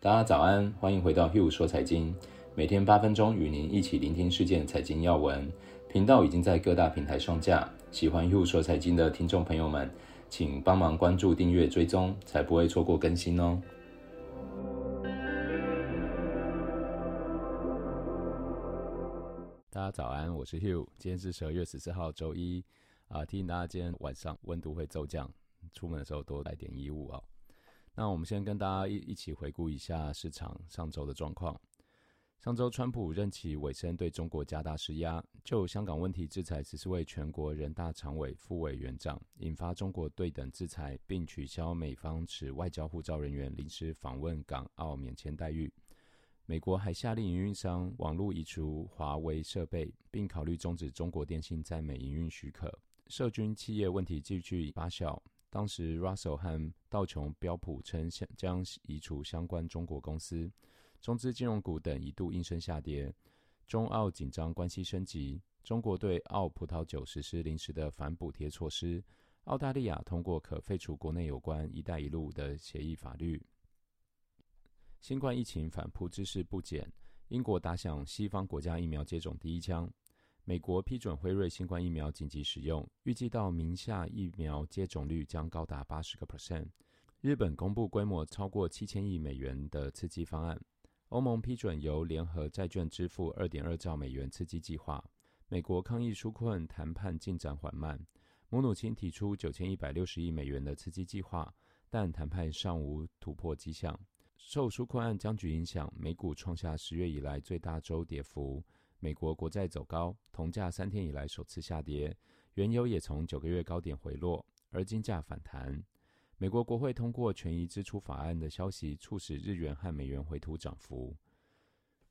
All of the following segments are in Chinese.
大家早安，欢迎回到 Hugh 说财经，每天八分钟与您一起聆听事件财经要闻。频道已经在各大平台上架，喜欢 Hugh 说财经的听众朋友们，请帮忙关注、订阅、追踪，才不会错过更新哦。大家早安，我是 Hugh，今天是十二月十四号周一啊，提醒大家今天晚上温度会骤降，出门的时候多带点衣物啊。那我们先跟大家一一起回顾一下市场上周的状况。上周，川普任期尾声，对中国加大施压，就香港问题制裁只是为全国人大常委副委员长，引发中国对等制裁，并取消美方持外交护照人员临时访问港澳免签待遇。美国还下令营运商网络移除华为设备，并考虑终止中国电信在美营运许可。涉军企业问题继续发酵。当时，Russell 和道琼标普称将移除相关中国公司，中资金融股等一度应声下跌。中澳紧张关系升级，中国对澳葡萄酒实施临时的反补贴措施。澳大利亚通过可废除国内有关“一带一路”的协议法律。新冠疫情反扑之势不减，英国打响西方国家疫苗接种第一枪。美国批准辉瑞新冠疫苗紧急使用，预计到明夏疫苗接种率将高达八十个 percent。日本公布规模超过七千亿美元的刺激方案。欧盟批准由联合债券支付二点二兆美元刺激计划。美国抗疫纾困谈判进展缓慢。姆努钦提出九千一百六十亿美元的刺激计划，但谈判尚无突破迹象。受纾困案僵局影响，美股创下十月以来最大周跌幅。美国国债走高，铜价三天以来首次下跌，原油也从九个月高点回落，而金价反弹。美国国会通过权益支出法案的消息，促使日元和美元回吐涨幅。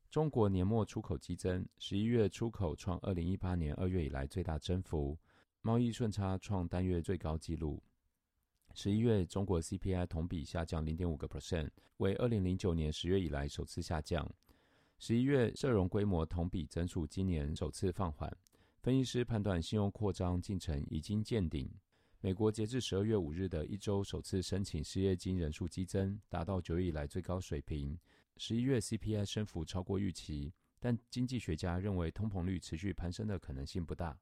中国年末出口激增，十一月出口创二零一八年二月以来最大增幅，贸易顺差创单月最高纪录。十一月中国 CPI 同比下降零点五个 percent，为二零零九年十月以来首次下降。十一月社融规模同比增速今年首次放缓，分析师判断信用扩张进程已经见顶。美国截至十二月五日的一周首次申请失业金人数激增，达到九月以来最高水平。十一月 CPI 升幅超过预期，但经济学家认为通膨率持续攀升的可能性不大。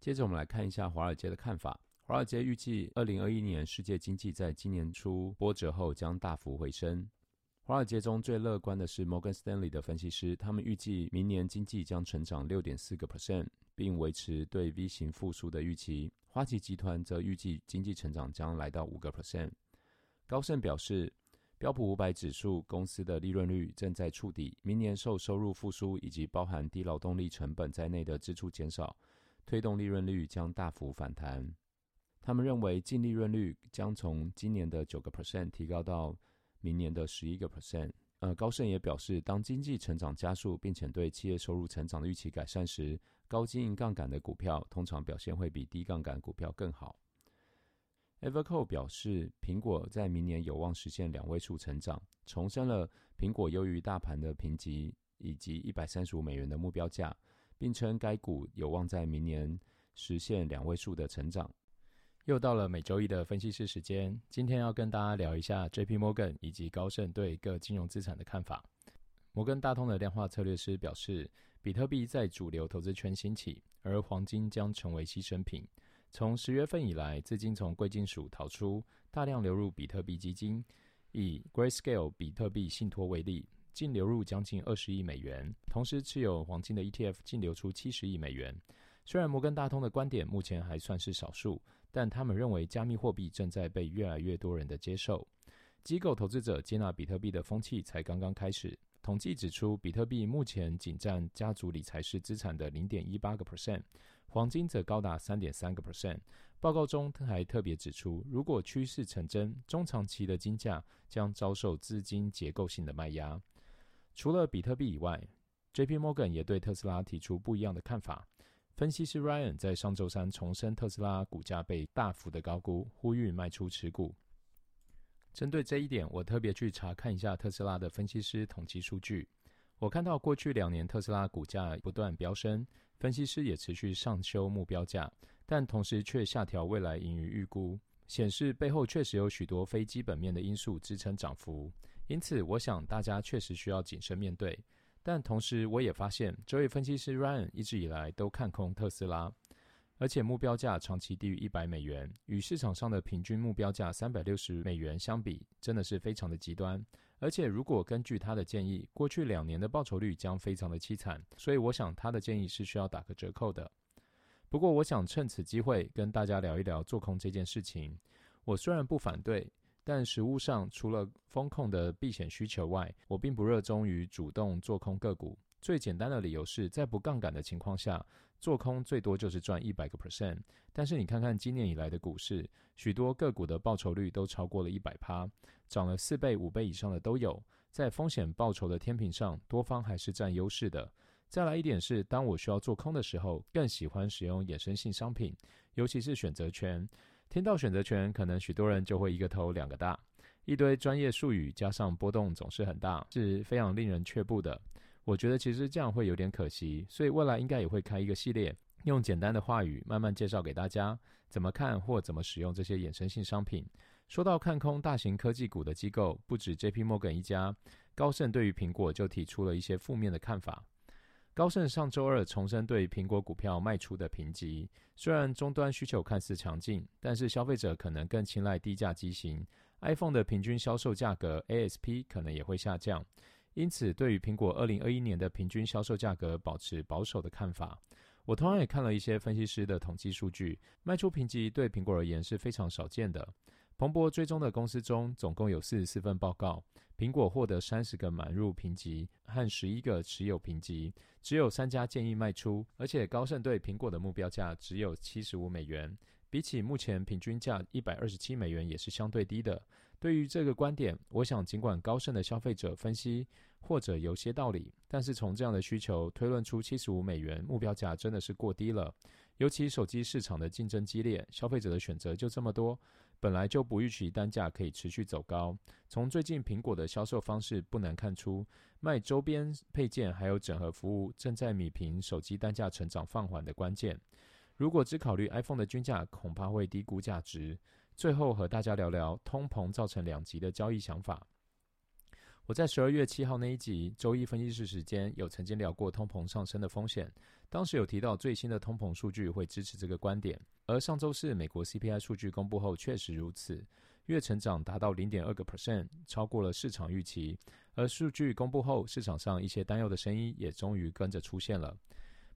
接着我们来看一下华尔街的看法，华尔街预计二零二一年世界经济在今年初波折后将大幅回升。华尔街中最乐观的是摩根斯丹利的分析师，他们预计明年经济将成长六点四个 percent，并维持对 V 型复苏的预期。花旗集团则预计经济成长将来到五个 percent。高盛表示，标普五百指数公司的利润率正在触底，明年受收入复苏以及包含低劳动力成本在内的支出减少，推动利润率将大幅反弹。他们认为净利润率将从今年的九个 percent 提高到明年的十一个 percent，呃，高盛也表示，当经济成长加速，并且对企业收入成长的预期改善时，高经营杠杆的股票通常表现会比低杠杆股票更好。Everco 表示，苹果在明年有望实现两位数成长，重申了苹果优于大盘的评级以及一百三十五美元的目标价，并称该股有望在明年实现两位数的成长。又到了每周一的分析师时间，今天要跟大家聊一下 JP Morgan 以及高盛对各金融资产的看法。摩根大通的量化策略师表示，比特币在主流投资圈兴起，而黄金将成为牺牲品。从十月份以来，资金从贵金属逃出，大量流入比特币基金。以 Grayscale 比特币信托为例，净流入将近二十亿美元，同时持有黄金的 ETF 净流出七十亿美元。虽然摩根大通的观点目前还算是少数。但他们认为，加密货币正在被越来越多人的接受。机构投资者接纳比特币的风气才刚刚开始。统计指出，比特币目前仅占家族理财式资产的零点一八个 percent，黄金则高达三点三个 percent。报告中还特别指出，如果趋势成真，中长期的金价将遭受资金结构性的卖压。除了比特币以外，JP Morgan 也对特斯拉提出不一样的看法。分析师 Ryan 在上周三重申特斯拉股价被大幅的高估，呼吁卖出持股。针对这一点，我特别去查看一下特斯拉的分析师统计数据。我看到过去两年特斯拉股价不断飙升，分析师也持续上修目标价，但同时却下调未来盈余预估，显示背后确实有许多非基本面的因素支撑涨幅。因此，我想大家确实需要谨慎面对。但同时，我也发现，这位分析师 Ryan 一直以来都看空特斯拉，而且目标价长期低于一百美元，与市场上的平均目标价三百六十美元相比，真的是非常的极端。而且，如果根据他的建议，过去两年的报酬率将非常的凄惨。所以，我想他的建议是需要打个折扣的。不过，我想趁此机会跟大家聊一聊做空这件事情。我虽然不反对。但实务上，除了风控的避险需求外，我并不热衷于主动做空个股。最简单的理由是在不杠杆的情况下，做空最多就是赚一百个 percent。但是你看看今年以来的股市，许多个股的报酬率都超过了一百趴，涨了四倍、五倍以上的都有。在风险报酬的天平上，多方还是占优势的。再来一点是，当我需要做空的时候，更喜欢使用衍生性商品，尤其是选择权。听到选择权，可能许多人就会一个头两个大，一堆专业术语加上波动总是很大，是非常令人却步的。我觉得其实这样会有点可惜，所以未来应该也会开一个系列，用简单的话语慢慢介绍给大家怎么看或怎么使用这些衍生性商品。说到看空大型科技股的机构，不止 JP Morgan 一家，高盛对于苹果就提出了一些负面的看法。高盛上周二重申对苹果股票卖出的评级。虽然终端需求看似强劲，但是消费者可能更青睐低价机型，iPhone 的平均销售价格 ASP 可能也会下降。因此，对于苹果2021年的平均销售价格保持保守的看法。我同样也看了一些分析师的统计数据，卖出评级对苹果而言是非常少见的。彭博追踪的公司中，总共有四十四份报告。苹果获得三十个买入评级和十一个持有评级，只有三家建议卖出，而且高盛对苹果的目标价只有七十五美元，比起目前平均价一百二十七美元也是相对低的。对于这个观点，我想尽管高盛的消费者分析或者有些道理，但是从这样的需求推论出七十五美元目标价真的是过低了。尤其手机市场的竞争激烈，消费者的选择就这么多。本来就不预期单价可以持续走高。从最近苹果的销售方式不难看出，卖周边配件还有整合服务正在米平手机单价成长放缓的关键。如果只考虑 iPhone 的均价，恐怕会低估价值。最后和大家聊聊通膨造成两极的交易想法。我在十二月七号那一集周一分析师时间有曾经聊过通膨上升的风险，当时有提到最新的通膨数据会支持这个观点。而上周四美国 CPI 数据公布后确实如此，月成长达到零点二个 percent，超过了市场预期。而数据公布后，市场上一些担忧的声音也终于跟着出现了。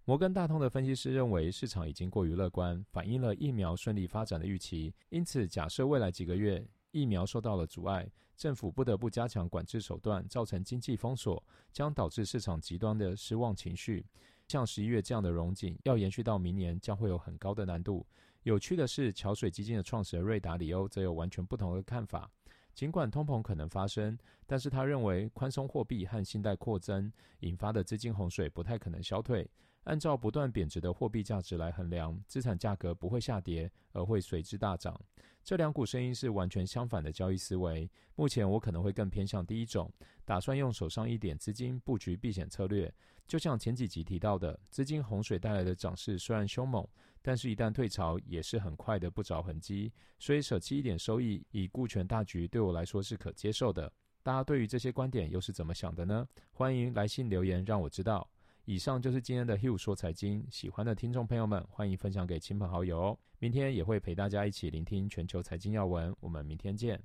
摩根大通的分析师认为市场已经过于乐观，反映了疫苗顺利发展的预期。因此，假设未来几个月疫苗受到了阻碍，政府不得不加强管制手段，造成经济封锁，将导致市场极端的失望情绪。像十一月这样的融景，要延续到明年，将会有很高的难度。有趣的是，桥水基金的创始人瑞达里欧则有完全不同的看法。尽管通膨可能发生，但是他认为宽松货币和信贷扩增引发的资金洪水不太可能消退。按照不断贬值的货币价值来衡量，资产价格不会下跌，而会随之大涨。这两股声音是完全相反的交易思维。目前我可能会更偏向第一种，打算用手上一点资金布局避险策略。就像前几集提到的，资金洪水带来的涨势虽然凶猛，但是一旦退潮也是很快的，不着痕迹。所以舍弃一点收益以顾全大局，对我来说是可接受的。大家对于这些观点又是怎么想的呢？欢迎来信留言让我知道。以上就是今天的 Hill 说财经，喜欢的听众朋友们欢迎分享给亲朋好友。明天也会陪大家一起聆听全球财经要闻，我们明天见。